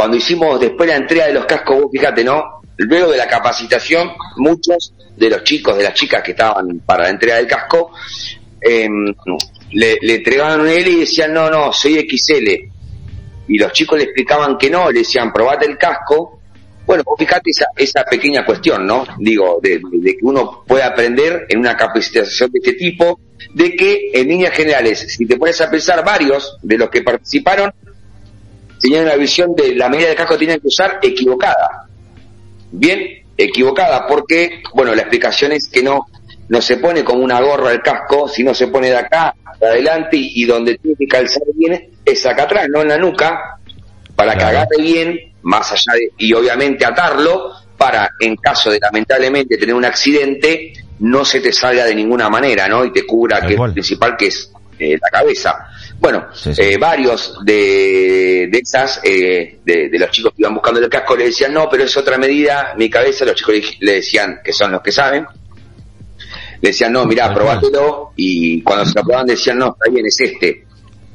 cuando hicimos después la entrega de los cascos, vos fíjate, ¿no? Luego de la capacitación, muchos de los chicos, de las chicas que estaban para la entrega del casco, em, le, le entregaban un y decían, no, no, soy XL. Y los chicos le explicaban que no, le decían, probate el casco. Bueno, vos fíjate esa, esa pequeña cuestión, ¿no? Digo, de, de que uno puede aprender en una capacitación de este tipo, de que en líneas generales, si te pones a pensar, varios de los que participaron tenían una visión de la medida de casco que tenían que usar equivocada. Bien equivocada, porque, bueno, la explicación es que no, no se pone como una gorra el casco, sino se pone de acá, de adelante, y, donde tiene que calzar bien es acá atrás, no en la nuca, para que agarre bien, más allá de, y obviamente atarlo, para, en caso de lamentablemente tener un accidente, no se te salga de ninguna manera, ¿no? Y te cubra, que es lo principal, que es eh, la cabeza. Bueno, Eh, varios de, de esas, eh, de, de, los chicos que iban buscando el casco, le decían, no, pero es otra medida, mi cabeza, los chicos le decían, que son los que saben, le decían, no, mirá, probátelo, y cuando se lo probaban decían, no, está bien, es este.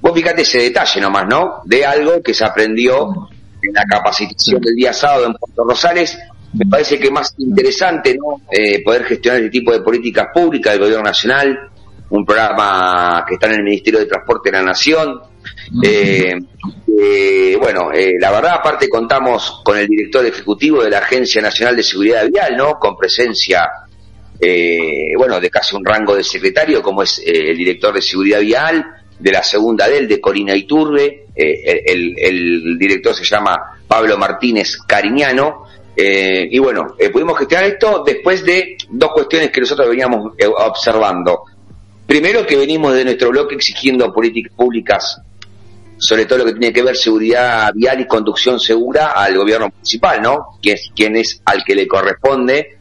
Vos fíjate ese detalle nomás, ¿no? De algo que se aprendió en la capacitación del día sábado en Puerto Rosales, me parece que más interesante, ¿no? Eh, poder gestionar este tipo de políticas públicas del gobierno nacional, un programa que está en el Ministerio de Transporte de la Nación. Eh, eh, bueno, eh, la verdad, aparte contamos con el director ejecutivo de la Agencia Nacional de Seguridad Vial, ¿no? Con presencia, eh, bueno, de casi un rango de secretario, como es el director de Seguridad Vial, de la segunda del, de Corina Iturbe, el, el, director se llama Pablo Martínez Cariñano, y bueno, pudimos gestionar esto después de dos cuestiones que nosotros veníamos observando. Primero que venimos de nuestro bloque exigiendo políticas públicas, sobre todo lo que tiene que ver seguridad vial y conducción segura al gobierno municipal, ¿no? Que es quien es al que le corresponde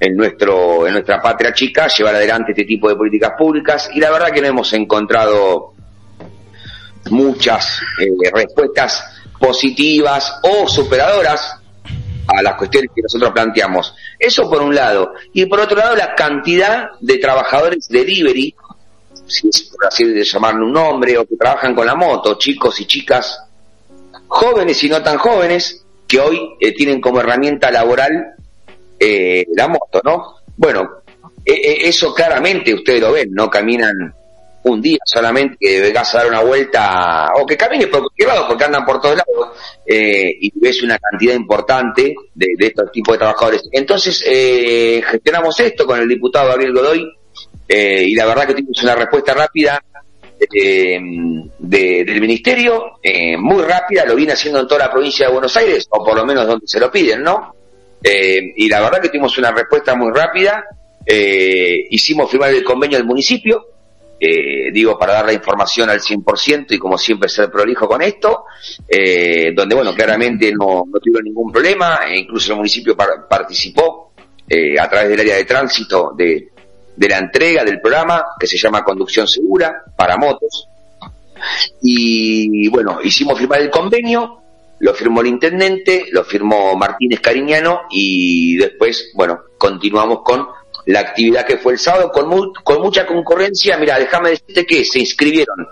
en nuestro en nuestra patria chica llevar adelante este tipo de políticas públicas y la verdad que no hemos encontrado muchas eh, respuestas positivas o superadoras a las cuestiones que nosotros planteamos. Eso por un lado. Y por otro lado, la cantidad de trabajadores delivery si es por así de llamarle un nombre, o que trabajan con la moto, chicos y chicas, jóvenes y no tan jóvenes, que hoy eh, tienen como herramienta laboral eh, la moto, ¿no? Bueno, eh, eso claramente ustedes lo ven, no caminan un día solamente que vengas a dar una vuelta, o que camine por cualquier lado, porque andan por todos lados, y ves una cantidad importante de, estos tipos de trabajadores. Entonces, gestionamos esto con el diputado Gabriel Godoy, eh, y la verdad que tuvimos una respuesta rápida eh, de, del ministerio, eh, muy rápida, lo viene haciendo en toda la provincia de Buenos Aires, o por lo menos donde se lo piden, ¿no? Eh, y la verdad que tuvimos una respuesta muy rápida, eh, hicimos firmar el convenio del municipio, eh, digo, para dar la información al 100% y como siempre ser prolijo con esto, donde, bueno, claramente no, no tuvieron ningún problema, e incluso el municipio par participó a través del área de tránsito de, de la entrega del programa que se llama Conducción Segura para motos. Y bueno, hicimos firmar el convenio, lo firmó el intendente, lo firmó Martínez Cariñano y después, bueno, continuamos con la actividad que fue el sábado con, mu con mucha concurrencia. Mira, déjame decirte que se inscribieron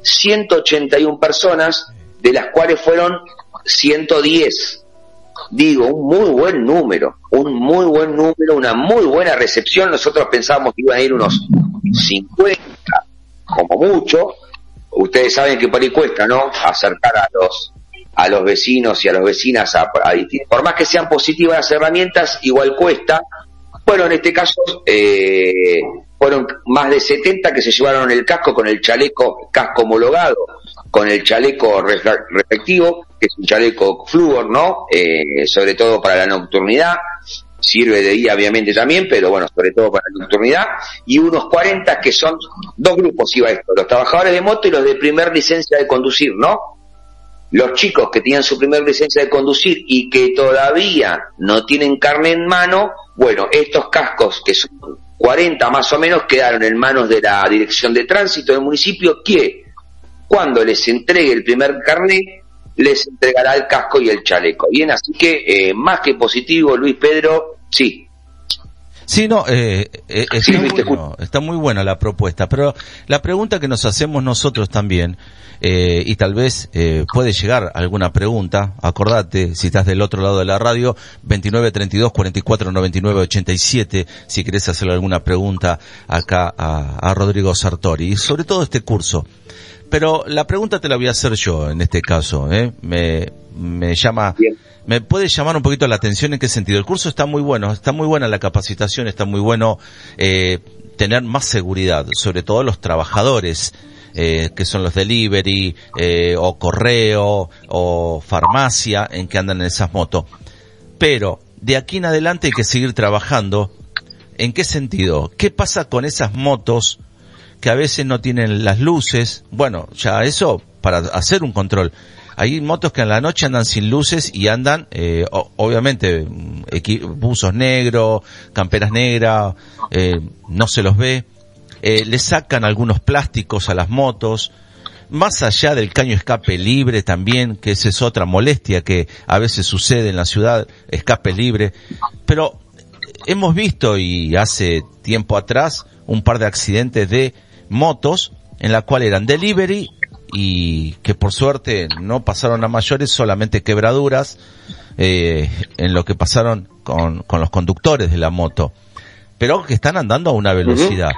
181 personas, de las cuales fueron 110 digo, un muy buen número, un muy buen número, una muy buena recepción. Nosotros pensábamos que iban a ir unos 50, como mucho. Ustedes saben que por ahí cuesta, ¿no? Acercar a los a los vecinos y a las vecinas a, a, por más que sean positivas las herramientas, igual cuesta. Bueno, en este caso eh, fueron más de 70 que se llevaron el casco con el chaleco, casco homologado, con el chaleco respectivo, que es un chaleco flúor, ¿no? Eh, sobre todo para la nocturnidad, sirve de día obviamente también, pero bueno, sobre todo para la nocturnidad, y unos 40 que son, dos grupos iba esto, los trabajadores de moto y los de primer licencia de conducir, ¿no? Los chicos que tienen su primer licencia de conducir y que todavía no tienen carne en mano, bueno, estos cascos que son 40 más o menos quedaron en manos de la Dirección de Tránsito del municipio que cuando les entregue el primer carnet les entregará el casco y el chaleco. Bien, así que eh, más que positivo, Luis Pedro, sí. Sí, no, eh, eh está, muy buena la propuesta, pero la pregunta que nos hacemos nosotros también, eh, y tal vez eh, puede llegar alguna pregunta, acordate, si estás del otro lado de la radio, 29 32 44 99 87, si querés hacerle alguna pregunta acá a, Rodrigo Sartori, y sobre todo este curso. Pero la pregunta te la voy a hacer yo en este caso, ¿eh? me, me llama... ¿Me puede llamar un poquito la atención en qué sentido? El curso está muy bueno, está muy buena la capacitación, está muy bueno eh, tener más seguridad, sobre todo los trabajadores, eh, que son los delivery, eh, o correo, o farmacia, en que andan en esas motos. Pero de aquí en adelante hay que seguir trabajando. ¿En qué sentido? ¿Qué pasa con esas motos que a veces no tienen las luces? Bueno, ya eso para hacer un control hay motos que en la noche andan sin luces y andan, eh, obviamente, buzos negros, camperas negras, eh, no se los ve. Eh, le sacan algunos plásticos a las motos. Más allá del caño escape libre también, que esa es otra molestia que a veces sucede en la ciudad, escape libre. Pero hemos visto y hace tiempo atrás un par de accidentes de motos en la cual eran delivery y que por suerte no pasaron a mayores, solamente quebraduras, eh, en lo que pasaron con, con, los conductores de la moto, pero que están andando a una velocidad.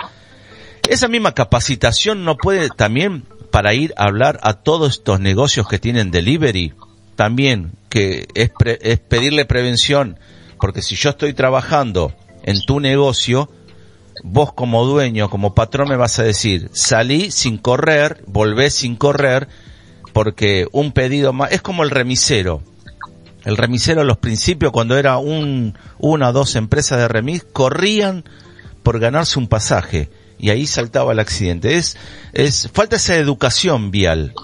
Esa misma capacitación no puede también para ir a hablar a todos estos negocios que tienen delivery, también que es, es pedirle prevención, porque si yo estoy trabajando en tu negocio, vos como dueño, como patrón me vas a decir, salí sin correr, volvé sin correr, porque un pedido más, es como el remisero. El remisero a los principios, cuando era un, una o dos empresas de remis, corrían por ganarse un pasaje y ahí saltaba el accidente. Es, es, falta esa educación vial,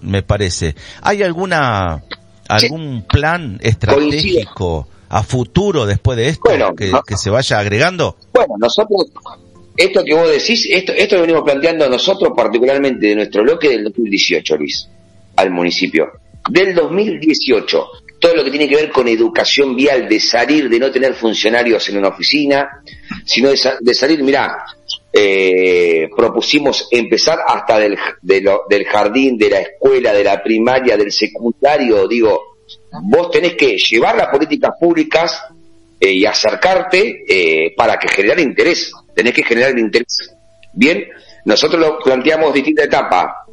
me parece. ¿Hay alguna, algún plan estratégico? A futuro después de esto que, se vaya agregando? Bueno, nosotros, esto que vos decís, esto, esto lo venimos planteando nosotros particularmente de nuestro bloque del 2018, Luis, al municipio. Del 2018, todo lo que tiene que ver con educación vial, de salir, de no tener funcionarios en una oficina, sino de, salir, mirá, eh, propusimos empezar hasta del, del jardín, de la escuela, de la primaria, del secundario, digo, vos tenés que llevar las políticas públicas eh, y acercarte eh, para que generar interés. Tenés que generar interés. Bien, nosotros lo planteamos distinta etapa.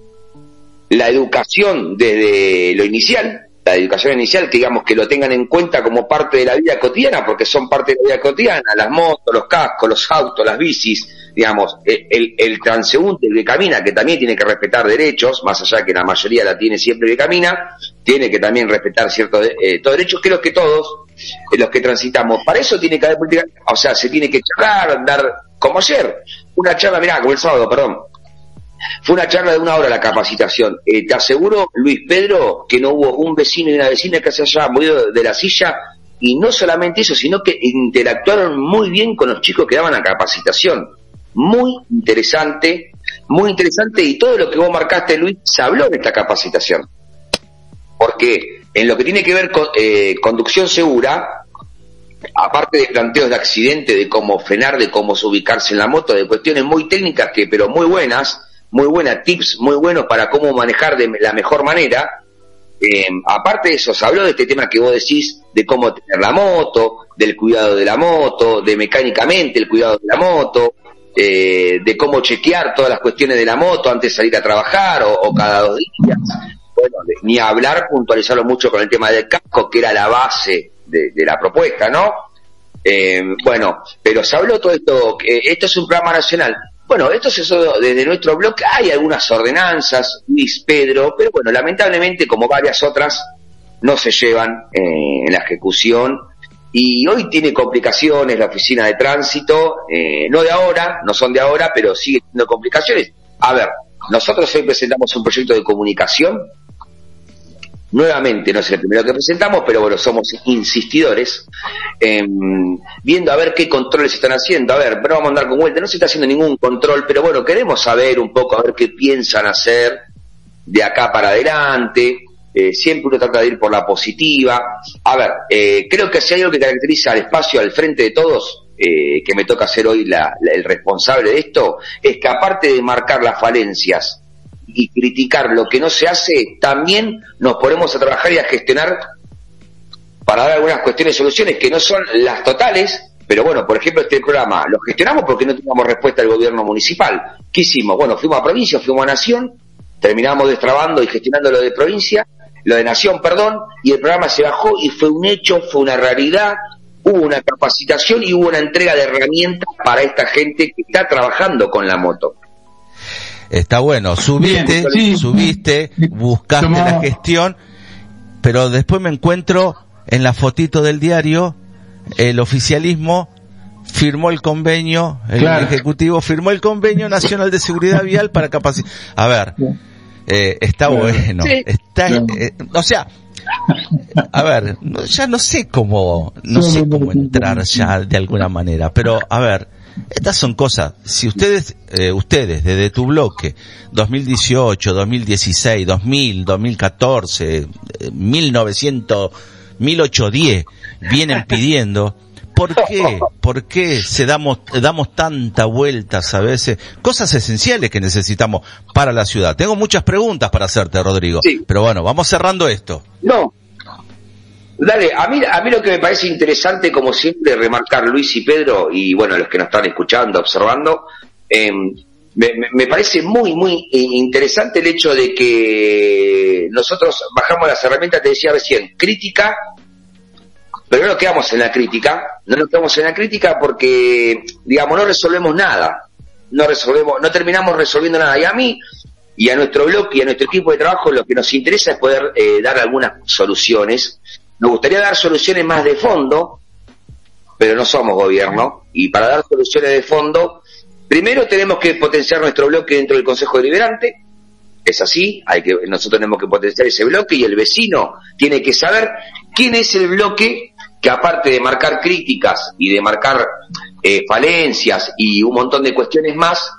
La educación desde lo inicial, la educación inicial, que digamos que lo tengan en cuenta como parte de la vida cotidiana, porque son parte de la vida cotidiana, las motos, los cascos, los autos, las bicis, digamos, el, el, transeúnte, que camina, que también tiene que respetar derechos, más allá que la mayoría la tiene siempre que camina, tiene que también respetar ciertos eh, derechos, creo que todos, eh, los que transitamos, para eso tiene que haber o sea, se tiene que charlar, dar, como ayer, una charla, mirá, como el sábado, perdón, fue una charla de una hora la capacitación. Eh, te aseguro, Luis Pedro, que no hubo un vecino y una vecina que se haya movido de la silla y no solamente eso, sino que interactuaron muy bien con los chicos que daban la capacitación muy interesante, muy interesante y todo lo que vos marcaste, Luis, se habló de esta capacitación. Porque en lo que tiene que ver con eh, conducción segura, aparte de planteos de accidente, de cómo frenar, de cómo ubicarse en la moto, de cuestiones muy técnicas que, pero muy buenas, muy buenas tips, muy buenos para cómo manejar de la mejor manera. Eh, aparte de eso, se habló de este tema que vos decís, de cómo tener la moto, del cuidado de la moto, de mecánicamente el cuidado de la moto, eh, de cómo chequear todas las cuestiones de la moto antes de salir a trabajar o, cada dos días. Bueno, ni hablar, puntualizarlo mucho con el tema del casco, que era la base de, la propuesta, ¿no? Eh, bueno, pero se habló todo esto, esto es un programa nacional. Bueno, esto es eso desde nuestro blog, hay algunas ordenanzas, Luis Pedro, pero bueno, lamentablemente, como varias otras, no se llevan eh, en la ejecución y hoy tiene complicaciones la oficina de tránsito, eh, no de ahora, no son de ahora, pero sigue teniendo complicaciones. A ver, nosotros hoy presentamos un proyecto de comunicación, nuevamente no es el primero que presentamos, pero bueno, somos insistidores, viendo a ver qué controles están haciendo. A ver, pero vamos a andar con vuelta, no se está haciendo ningún control, pero bueno, queremos saber un poco, a ver qué piensan hacer de acá para adelante, eh, siempre uno trata de ir por la positiva. A ver, eh, creo que si hay algo que caracteriza al espacio al frente de todos, eh, que me toca ser hoy el responsable de esto, es que aparte de marcar las falencias y criticar lo que no se hace, también nos ponemos a trabajar y a gestionar para dar algunas cuestiones, soluciones que no son las totales, pero bueno, por ejemplo, este programa lo gestionamos porque no teníamos respuesta del gobierno municipal. ¿Qué hicimos? Bueno, fuimos a provincia, fuimos a nación, terminamos destrabando y gestionando lo de provincia, lo de nación, perdón, y el programa se bajó y fue un hecho, fue una realidad, hubo una capacitación y hubo una entrega de herramientas para esta gente que está trabajando con la moto. Está bueno, subiste, subiste, buscaste la gestión, pero después me encuentro en la fotito del diario, el oficialismo firmó el convenio, el Ejecutivo firmó el convenio nacional de seguridad vial para capacitar. A ver, eh, está bueno, está, eh, o sea, a ver, ya no sé cómo, no sé cómo entrar ya de alguna manera, pero a ver, estas son cosas, si ustedes, eh, ustedes desde tu bloque, 2018, 2016, 2000, 2014, 1900, 1810, vienen pidiendo, ¿Por qué? ¿Por qué se damos, damos tanta vueltas a veces? Cosas esenciales que necesitamos para la ciudad. Tengo muchas preguntas para hacerte, Rodrigo. Pero bueno, vamos cerrando esto. No. Dale, a mí, a mí lo que me parece interesante, como siempre, remarcar Luis y Pedro, y bueno, los que nos están escuchando, observando, em, me, parece muy, muy interesante el hecho de que nosotros bajamos las herramientas, te decía recién, crítica, pero no nos quedamos en la crítica, no nos quedamos en la crítica porque, digamos, no resolvemos nada, no resolvemos, no terminamos resolviendo nada. Y a mí y a nuestro bloque y a nuestro equipo de trabajo lo que nos interesa es poder eh, dar algunas soluciones. Nos gustaría dar soluciones más de fondo, pero no somos gobierno. Y para dar soluciones de fondo, primero tenemos que potenciar nuestro bloque dentro del Consejo Deliberante. Es así, hay que, nosotros tenemos que potenciar ese bloque y el vecino tiene que saber quién es el bloque que aparte de marcar críticas y de marcar eh, falencias y un montón de cuestiones más,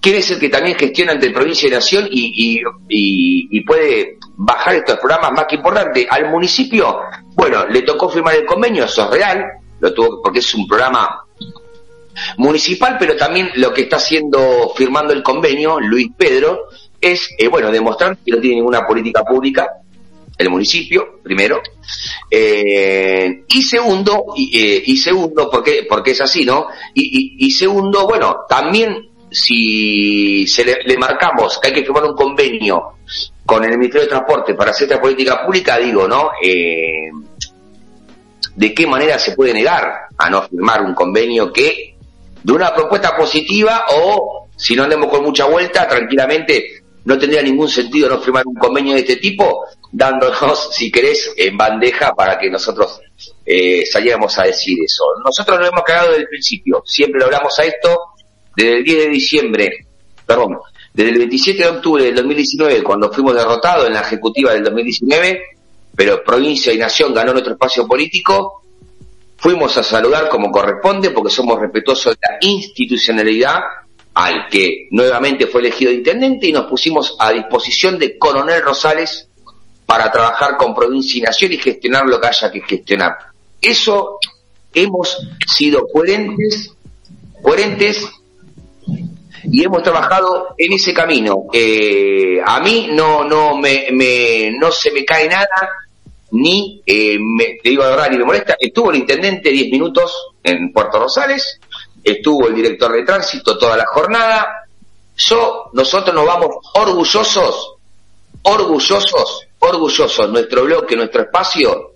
quiere el que también gestiona entre provincia y nación y, y, puede bajar estos programas más que importante al municipio? Bueno, le tocó firmar el convenio, eso es real, lo tuvo porque es un programa municipal, pero también lo que está haciendo firmando el convenio Luis Pedro es, eh, bueno, demostrar que no tiene ninguna política pública el municipio, primero, eh, y segundo, y, eh, y, segundo, porque, porque es así, ¿no? Y, y, segundo, bueno, también si se le, marcamos que hay que firmar un convenio con el Ministerio de Transporte para hacer esta política pública, digo, ¿no? Eh, ¿De qué manera se puede negar a no firmar un convenio que, de una propuesta positiva o, si no andemos con mucha vuelta, tranquilamente no tendría ningún sentido no firmar un convenio de este tipo, dándonos, si querés, en bandeja para que nosotros eh, saliéramos a decir eso. Nosotros lo hemos cagado desde el principio, siempre lo hablamos a esto, desde el 10 de diciembre, perdón, desde el 27 de octubre del 2019, cuando fuimos derrotados en la ejecutiva del 2019, pero provincia y nación ganó nuestro espacio político, fuimos a saludar como corresponde porque somos respetuosos de la institucionalidad al que nuevamente fue elegido intendente y nos pusimos a disposición de Coronel Rosales para trabajar con provincia y nación y gestionar lo que haya que gestionar. Eso hemos sido coherentes, coherentes y hemos trabajado en ese camino. Eh, a mí no no me, me, no se me cae nada ni eh, me, te digo de verdad ni me molesta. Estuvo el intendente 10 minutos en Puerto Rosales, estuvo el director de tránsito toda la jornada. Yo, nosotros nos vamos orgullosos, orgullosos, orgullosos, nuestro bloque, nuestro espacio,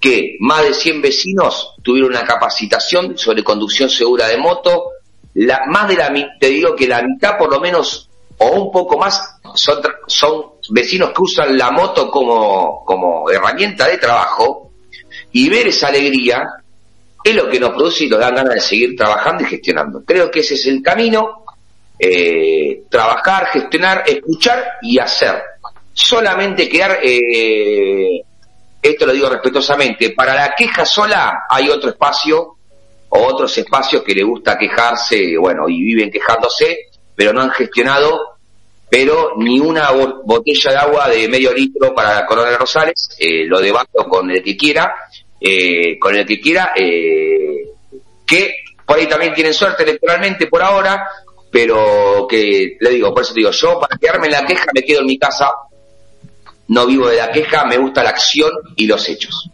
que más de 100 vecinos tuvieron una capacitación sobre conducción segura de moto. La, más de la te digo que la mitad por lo menos, o un poco más, son, son vecinos que usan la moto como, como herramienta de trabajo. Y ver esa alegría es lo que nos produce y nos da ganas de seguir trabajando y gestionando. Creo que ese es el camino, eh, trabajar, gestionar, escuchar y hacer. Solamente quedar, eh, esto lo digo respetuosamente, para la queja sola hay otro espacio o otros espacios que le gusta quejarse, bueno, y viven quejándose, pero no han gestionado, pero ni una botella de agua de medio litro para Coronel Rosales, eh, lo debato con el que quiera, eh, con el que quiera, eh, que por ahí también tienen suerte electoralmente por ahora, pero que, le digo, por eso digo, yo para quedarme en la queja me quedo en mi casa, no vivo de la queja, me gusta la acción y los hechos.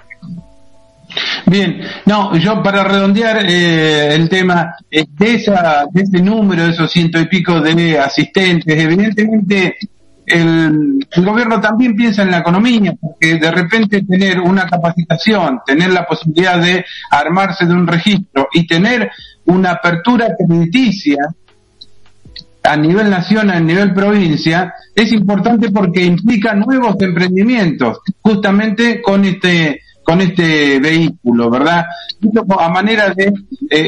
Bien, no, yo para redondear eh, el tema eh, de, esa, de ese número, de esos ciento y pico de asistentes, evidentemente el, el, gobierno también piensa en la economía, porque de repente tener una capacitación, tener la posibilidad de armarse de un registro y tener una apertura crediticia a nivel nación, a nivel provincia, es importante porque implica nuevos emprendimientos, justamente con este con este vehículo, ¿verdad? a manera de eh,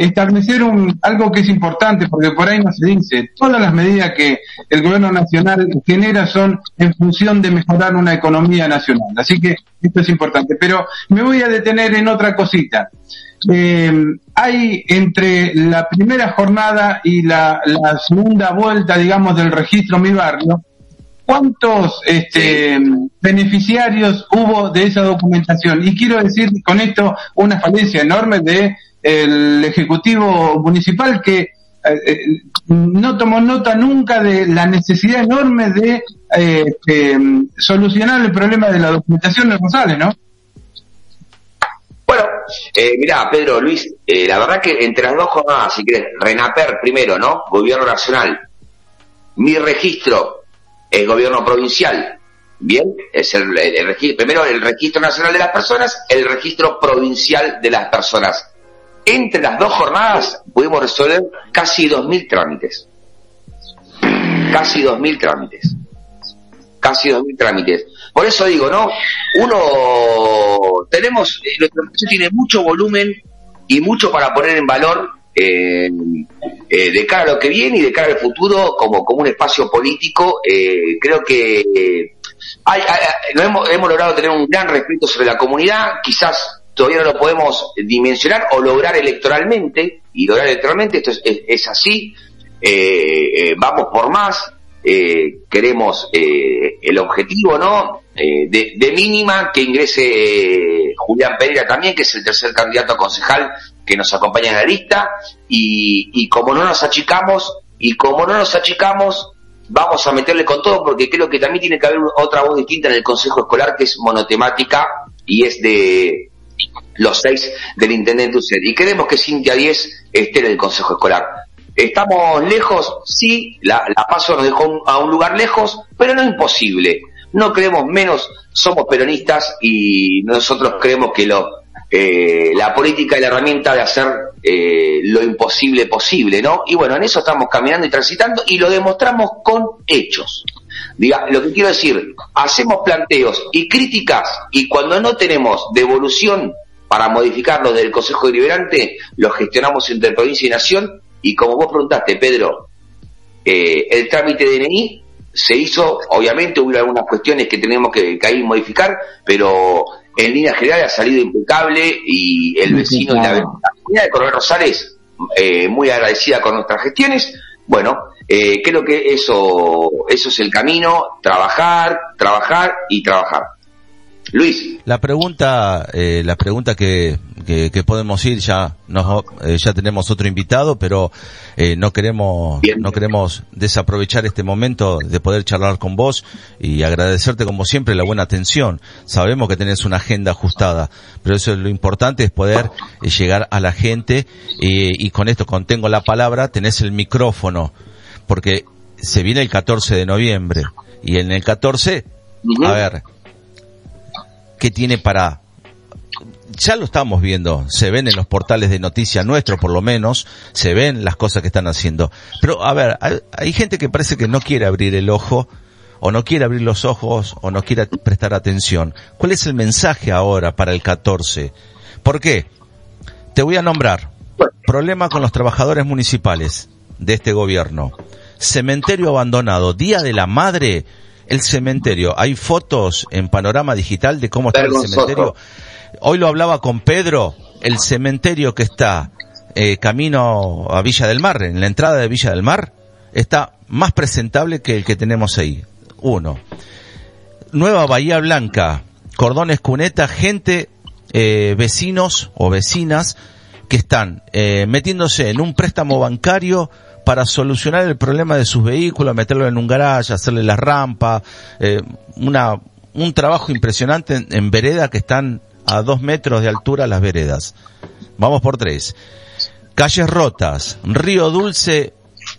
establecer un, algo que es importante, porque por ahí no se dice, todas las medidas que el gobierno nacional genera son en función de mejorar una economía nacional. Así que esto es importante. Pero me voy a detener en otra cosita. Eh, hay entre la primera jornada y la, la segunda vuelta, digamos, del registro Mi Barrio, ¿Cuántos este, beneficiarios hubo de esa documentación? Y quiero decir con esto una falencia enorme de el Ejecutivo Municipal que eh, eh, no tomó nota nunca de la necesidad enorme de eh, este, solucionar el problema de la documentación de Rosales, ¿no? Bueno, mira, Pedro, Luis, la verdad que entre las dos jornadas, si quieres, RENAPER primero, ¿no? Gobierno Nacional, mi registro el gobierno provincial. Bien, es el, primero el registro nacional de las personas, el registro provincial de las personas. Entre las dos jornadas pudimos resolver casi 2.000 trámites. Casi 2.000 trámites. Casi 2.000 trámites. Por eso digo, ¿no? Uno, tenemos, eh, nuestro tiene mucho volumen y mucho para poner en valor eh, eh, de cara a lo que viene y de cara al futuro como, como un espacio político, eh, creo que hay, hemos, hemos logrado tener un gran respeto sobre la comunidad, quizás todavía no lo podemos dimensionar o lograr electoralmente, y lograr electoralmente, esto es, es, así, vamos por más, queremos el objetivo, ¿no? de, mínima que ingrese Julián Pereira también, que es el tercer candidato a concejal que nos acompaña en la lista y, como no nos achicamos y como no nos achicamos vamos a meterle con todo porque creo que también tiene que haber otra voz distinta en el consejo escolar que es monotemática y es de los seis del intendente UCED y queremos que Cintia 10 esté en el consejo escolar. ¿Estamos lejos? Sí, la paso nos dejó a un lugar lejos, pero no imposible. No creemos menos, somos peronistas y nosotros creemos que lo, eh, la política es la herramienta de hacer eh, lo imposible posible, ¿no? Y bueno, en eso estamos caminando y transitando y lo demostramos con hechos. Diga, lo que quiero decir, hacemos planteos y críticas y cuando no tenemos devolución para modificarlo del Consejo Deliberante, lo gestionamos entre provincia y nación y como vos preguntaste, Pedro, eh, el trámite de DNI se hizo, obviamente hubo algunas cuestiones que tenemos que, que ahí modificar, pero en línea general ha salido impecable y el vecino y la, comunidad de Coronel Rosales eh, muy agradecida con nuestras gestiones. Bueno, eh, creo que eso, eso es el camino, trabajar, trabajar y trabajar. Luis. La pregunta, eh, la pregunta que, que, podemos ir ya, nos, eh, ya tenemos otro invitado, pero eh, no queremos, no queremos desaprovechar este momento de poder charlar con vos y agradecerte como siempre la buena atención. Sabemos que tenés una agenda ajustada, pero eso es lo importante es poder llegar a la gente y con esto contengo la palabra, tenés el micrófono, porque se viene el 14 de noviembre y en el 14, a ver, ¿qué tiene para ya lo estamos viendo, se ven en los portales de noticias nuestros por lo menos, se ven las cosas que están haciendo. Pero a ver, hay, gente que parece que no quiere abrir el ojo, o no quiere abrir los ojos, o no quiere prestar atención. ¿Cuál es el mensaje ahora para el 14? ¿Por qué? Te voy a nombrar. Problema con los trabajadores municipales de este gobierno. Cementerio abandonado. Día de la Madre. El cementerio. Hay fotos en panorama digital de cómo está el cementerio. Hoy lo hablaba con Pedro, el cementerio que está eh, camino a Villa del Mar, en la entrada de Villa del Mar, está más presentable que el que tenemos ahí. Uno. Nueva Bahía Blanca, cordones cuneta, gente, eh, vecinos o vecinas que están eh, metiéndose en un préstamo bancario para solucionar el problema de sus vehículos, meterlo en un garaje, hacerle la rampa, eh, una, un trabajo impresionante en, en vereda que están a dos metros de altura las veredas. Vamos por tres. Calles rotas, Río Dulce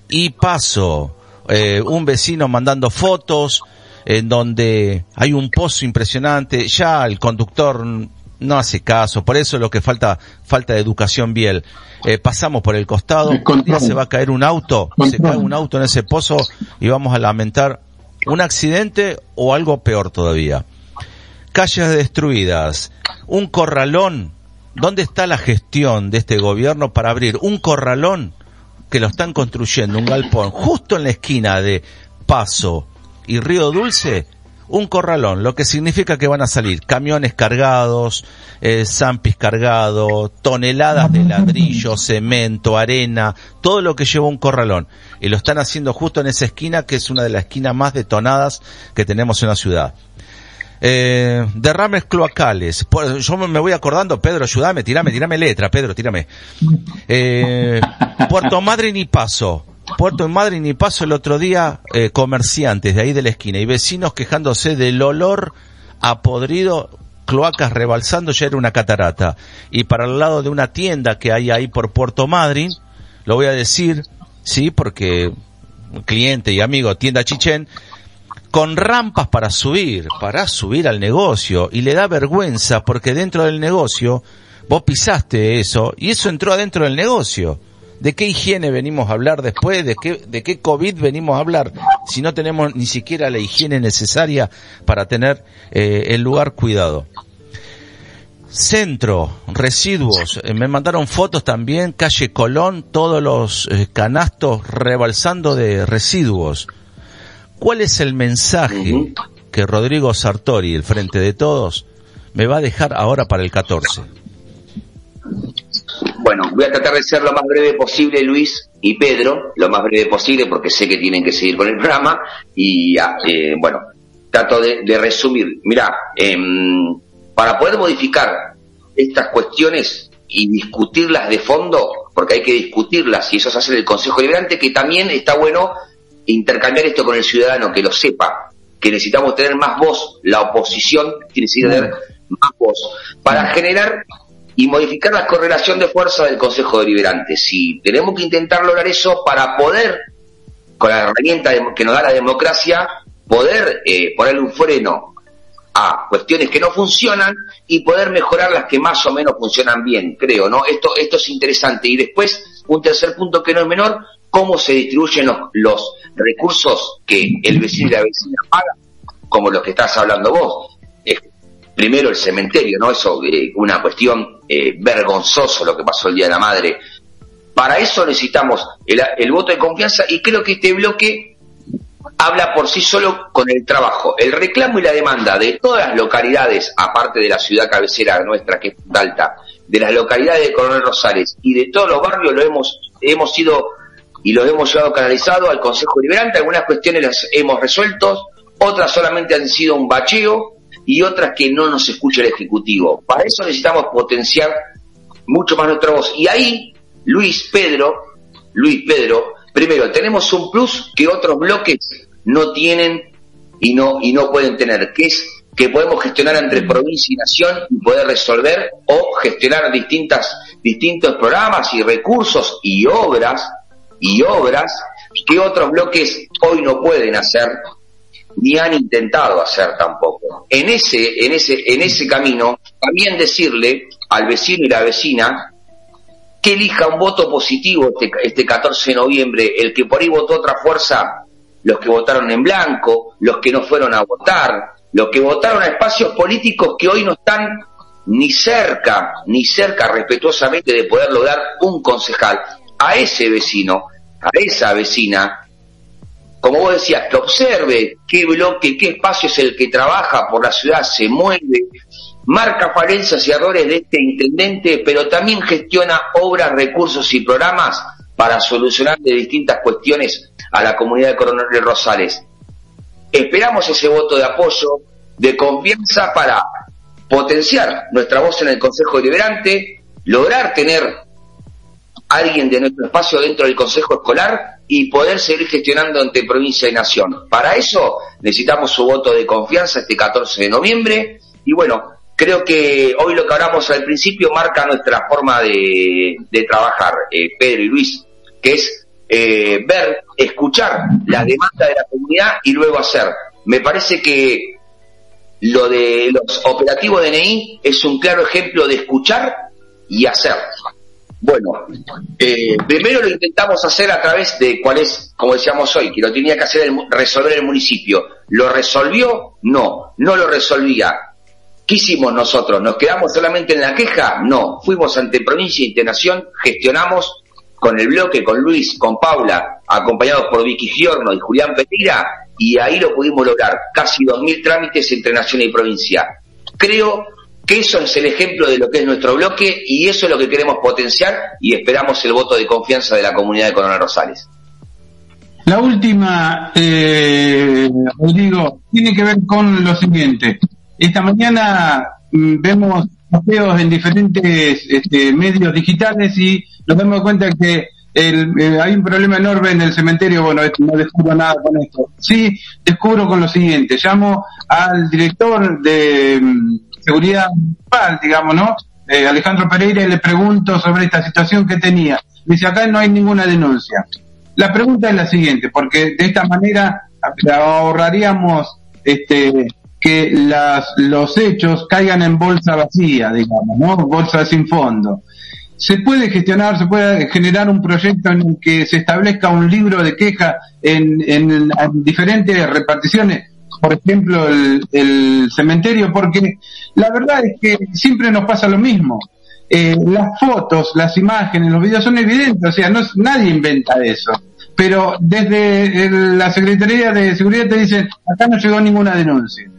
y Paso. Eh, un vecino mandando fotos en donde hay un pozo impresionante. Ya el conductor no hace caso. Por eso es lo que falta, falta de educación vial. Eh, pasamos por el costado, se va a caer un auto, se cae un auto en ese pozo y vamos a lamentar un accidente o algo peor todavía. Calles destruidas, un corralón. ¿Dónde está la gestión de este gobierno para abrir un corralón que lo están construyendo, un galpón, justo en la esquina de Paso y Río Dulce? Un corralón, lo que significa que van a salir camiones cargados, eh, zampis cargados, toneladas de ladrillo, cemento, arena, todo lo que lleva un corralón. Y lo están haciendo justo en esa esquina que es una de las esquinas más detonadas que tenemos en la ciudad. Eh, derrames cloacales. Yo me voy acordando, Pedro, ayúdame, tirame, tirame letra, Pedro, tírame. Eh, Puerto Madryn y Paso. Puerto Madryn y Paso el otro día, eh, comerciantes de ahí de la esquina y vecinos quejándose del olor a podrido, cloacas rebalsando, ya era una catarata. Y para el lado de una tienda que hay ahí por Puerto Madryn, lo voy a decir, sí, porque cliente y amigo, tienda Chichen, con rampas para subir, para subir al negocio, y le da vergüenza porque dentro del negocio vos pisaste eso y eso entró adentro del negocio. ¿De qué higiene venimos a hablar después? ¿De qué, de qué COVID venimos a hablar? Si no tenemos ni siquiera la higiene necesaria para tener eh, el lugar cuidado. Centro, residuos, eh, me mandaron fotos también, calle Colón, todos los eh, canastos rebalsando de residuos. ¿Cuál es el mensaje que Rodrigo Sartori, el frente de todos, me va a dejar ahora para el 14? Bueno, voy a tratar de ser lo más breve posible, Luis y Pedro, lo más breve posible porque sé que tienen que seguir con el programa. Y ah, eh, bueno, trato de, resumir. Mira, em, para poder modificar estas cuestiones y discutirlas de fondo, porque hay que discutirlas y eso se hace en el Consejo Liberante, que también está bueno intercambiar esto con el ciudadano, que lo sepa, que necesitamos tener más voz, la oposición tiene que tener más voz, para generar y modificar la correlación de fuerza del Consejo Deliberante. Si tenemos que intentar lograr eso para poder, con la herramienta que nos da la democracia, poder eh, ponerle un freno a cuestiones que no funcionan y poder mejorar las que más o menos funcionan bien, creo, ¿no? Esto, esto es interesante. Y después, un tercer punto que no es menor, cómo se distribuyen los, recursos que el vecino y la vecina pagan, como los que estás hablando vos. Primero el cementerio, ¿no? Eso, eh, una cuestión eh, vergonzoso lo que pasó el Día de la Madre. Para eso necesitamos el, voto de confianza y creo que este bloque habla por sí solo con el trabajo. El reclamo y la demanda de todas las localidades, aparte de la ciudad cabecera nuestra, que es Alta, de las localidades de Coronel Rosales y de todos los barrios, lo hemos, hemos sido y los hemos llevado canalizado al Consejo Liberante. Algunas cuestiones las hemos resuelto, otras solamente han sido un bacheo y otras que no nos escucha el Ejecutivo. Para eso necesitamos potenciar mucho más nuestra voz. Y ahí, Luis Pedro, Luis Pedro, primero, tenemos un plus que otros bloques no tienen y no, y no pueden tener, que es que podemos gestionar entre provincia y nación y poder resolver o gestionar distintas, distintos programas y recursos y obras y obras que otros bloques hoy no pueden hacer ni han intentado hacer tampoco. En ese, en ese, en ese camino, también decirle al vecino y la vecina que elija un voto positivo este, este 14 de noviembre, el que por ahí votó otra fuerza, los que votaron en blanco, los que no fueron a votar, los que votaron a espacios políticos que hoy no están ni cerca, ni cerca respetuosamente de poder lograr un concejal a ese vecino, a esa vecina, como vos decías, que observe qué bloque, qué espacio es el que trabaja por la ciudad, se mueve, marca falencias y errores de este intendente, pero también gestiona obras, recursos y programas para solucionar de distintas cuestiones a la comunidad de Coronel Rosales. Esperamos ese voto de apoyo, de confianza para potenciar nuestra voz en el Consejo Deliberante, lograr tener alguien de nuestro espacio dentro del Consejo Escolar y poder seguir gestionando entre provincia y nación. Para eso necesitamos su voto de confianza este 14 de noviembre y bueno, creo que hoy lo que hablamos al principio marca nuestra forma de, trabajar, eh, Pedro y Luis, que es eh, ver, escuchar la demanda de la comunidad y luego hacer. Me parece que lo de los operativos DNI es un claro ejemplo de escuchar y hacer. Bueno, eh, primero lo intentamos hacer a través de cuál es, como decíamos hoy, que lo tenía que hacer el, resolver el municipio. ¿Lo resolvió? No, no lo resolvía. ¿Qué hicimos nosotros? ¿Nos quedamos solamente en la queja? No, fuimos ante provincia e internación, gestionamos con el bloque, con Luis, con Paula, acompañados por Vicky Giorno y Julián Petira, y ahí lo pudimos lograr, casi 2.000 trámites entre nación y provincia. Creo que eso es el ejemplo de lo que es nuestro bloque y eso es lo que queremos potenciar y esperamos el voto de confianza de la comunidad de Coronel Rosales. La última, eh, Rodrigo, tiene que ver con lo siguiente. Esta mañana mm, vemos paseos en diferentes este, medios digitales y nos damos cuenta que eh, hay un problema enorme en el cementerio, bueno, no descubro nada con esto. Sí, descubro con lo siguiente, llamo al director de mm, seguridad municipal, digamos, ¿no? Eh, Alejandro Pereira, le pregunto sobre esta situación que tenía. dice, acá no hay ninguna denuncia. La pregunta es la siguiente, porque de esta manera ahorraríamos este, que las, los hechos caigan en bolsa vacía, digamos, ¿no? Bolsa sin fondo. Se puede gestionar, se puede generar un proyecto en el que se establezca un libro de queja en, en diferentes reparticiones por ejemplo, el, cementerio, porque la verdad es que siempre nos pasa lo mismo. Eh, las fotos, las imágenes, los videos son evidentes, o sea, no, nadie inventa eso. Pero desde la Secretaría de Seguridad te dicen, acá no llegó ninguna denuncia.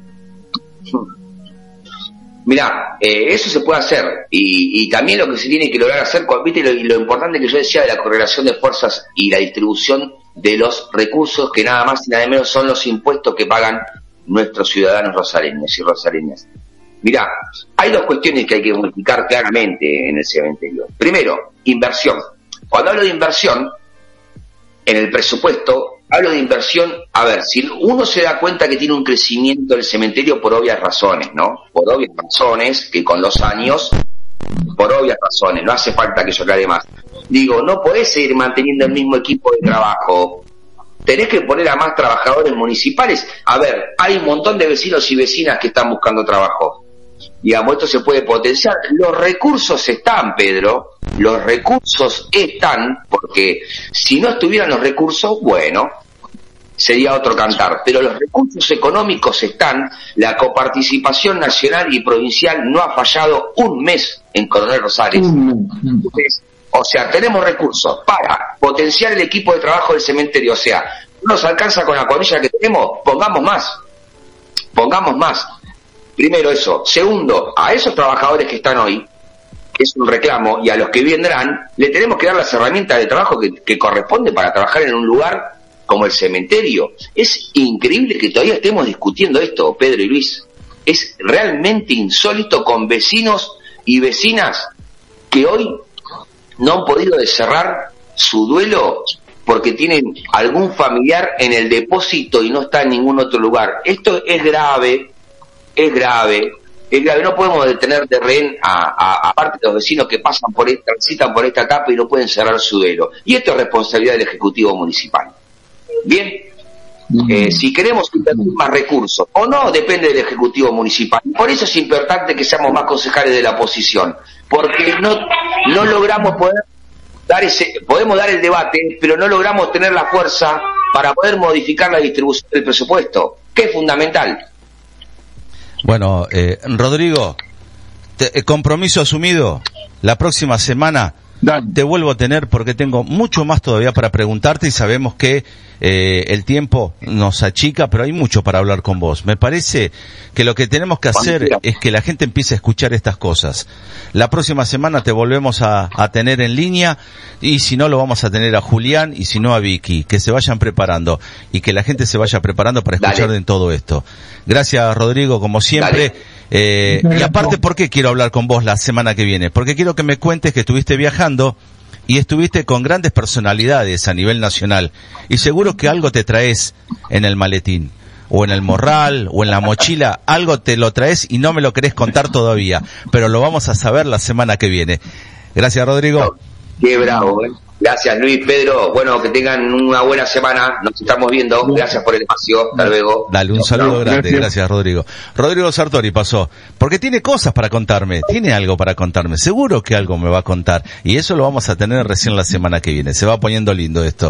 Mirá, eh, eso se puede hacer y, también lo que se tiene que lograr hacer, ¿viste? Lo, lo importante que yo decía de la correlación de fuerzas y la distribución de los recursos que nada más y nada menos son los impuestos que pagan nuestros ciudadanos rosaleños y rosaleñas. Mirá, hay dos cuestiones que hay que modificar claramente en el cementerio. Primero, inversión. Cuando hablo de inversión, en el presupuesto, hablo de inversión, a ver, si uno se da cuenta que tiene un crecimiento del cementerio por obvias razones, ¿no? Por obvias razones que con los años, por obvias razones, no hace falta que yo aclare más. Digo, no podés seguir manteniendo el mismo equipo de trabajo. Tenés que poner a más trabajadores municipales. A ver, hay un montón de vecinos y vecinas que están buscando trabajo. Digamos, esto se puede potenciar. Los recursos están, Pedro. Los recursos están, porque si no estuvieran los recursos, bueno, sería otro cantar. Pero los recursos económicos están, la coparticipación nacional y provincial no ha fallado un mes en Coronel Rosales. O sea, tenemos recursos para potenciar el equipo de trabajo del cementerio. O sea, no nos alcanza con la cuadrilla que tenemos, pongamos más. Pongamos más. Primero eso. Segundo, a esos trabajadores que están hoy, que es un reclamo, y a los que vendrán, le tenemos que dar las herramientas de trabajo que, que corresponde para trabajar en un lugar como el cementerio. Es increíble que todavía estemos discutiendo esto, Pedro y Luis. Es realmente insólito con vecinos y vecinas que hoy no han podido cerrar su duelo porque tienen algún familiar en el depósito y no está en ningún otro lugar. Esto es grave, es grave, es grave. No podemos detener de rehén a, parte de los vecinos que pasan por esta, transitan por esta etapa y no pueden cerrar su duelo. Y esto es responsabilidad del Ejecutivo Municipal. Bien, eh, si queremos invertir más recursos o no, depende del Ejecutivo Municipal. Por eso es importante que seamos más concejales de la oposición, porque no, no logramos poder dar ese, podemos dar el debate, pero no logramos tener la fuerza para poder modificar la distribución del presupuesto, que es fundamental. Bueno, eh, Rodrigo, eh, compromiso asumido. La próxima semana te vuelvo a tener porque tengo mucho más todavía para preguntarte y sabemos que eh, el tiempo nos achica, pero hay mucho para hablar con vos. Me parece que lo que tenemos que hacer es que la gente empiece a escuchar estas cosas. La próxima semana te volvemos a, tener en línea y si no lo vamos a tener a Julián y si no a Vicky, que se vayan preparando y que la gente se vaya preparando para escuchar en todo esto. Gracias Rodrigo, como siempre. Eh, y aparte, ¿por qué quiero hablar con vos la semana que viene? Porque quiero que me cuentes que estuviste viajando y estuviste con grandes personalidades a nivel nacional y seguro que algo te traes en el maletín o en el morral o en la mochila, algo te lo traes y no me lo querés contar todavía, pero lo vamos a saber la semana que viene. Gracias, Rodrigo. Qué bravo, ¿eh? Gracias, Luis, Pedro. Bueno, que tengan una buena semana. Nos estamos viendo. Gracias por el espacio. Hasta luego. Dale un saludo grande. Gracias. Rodrigo. Rodrigo Sartori pasó. Porque tiene cosas para contarme. Tiene algo para contarme. Seguro que algo me va a contar. Y eso lo vamos a tener recién la semana que viene. Se va poniendo lindo esto.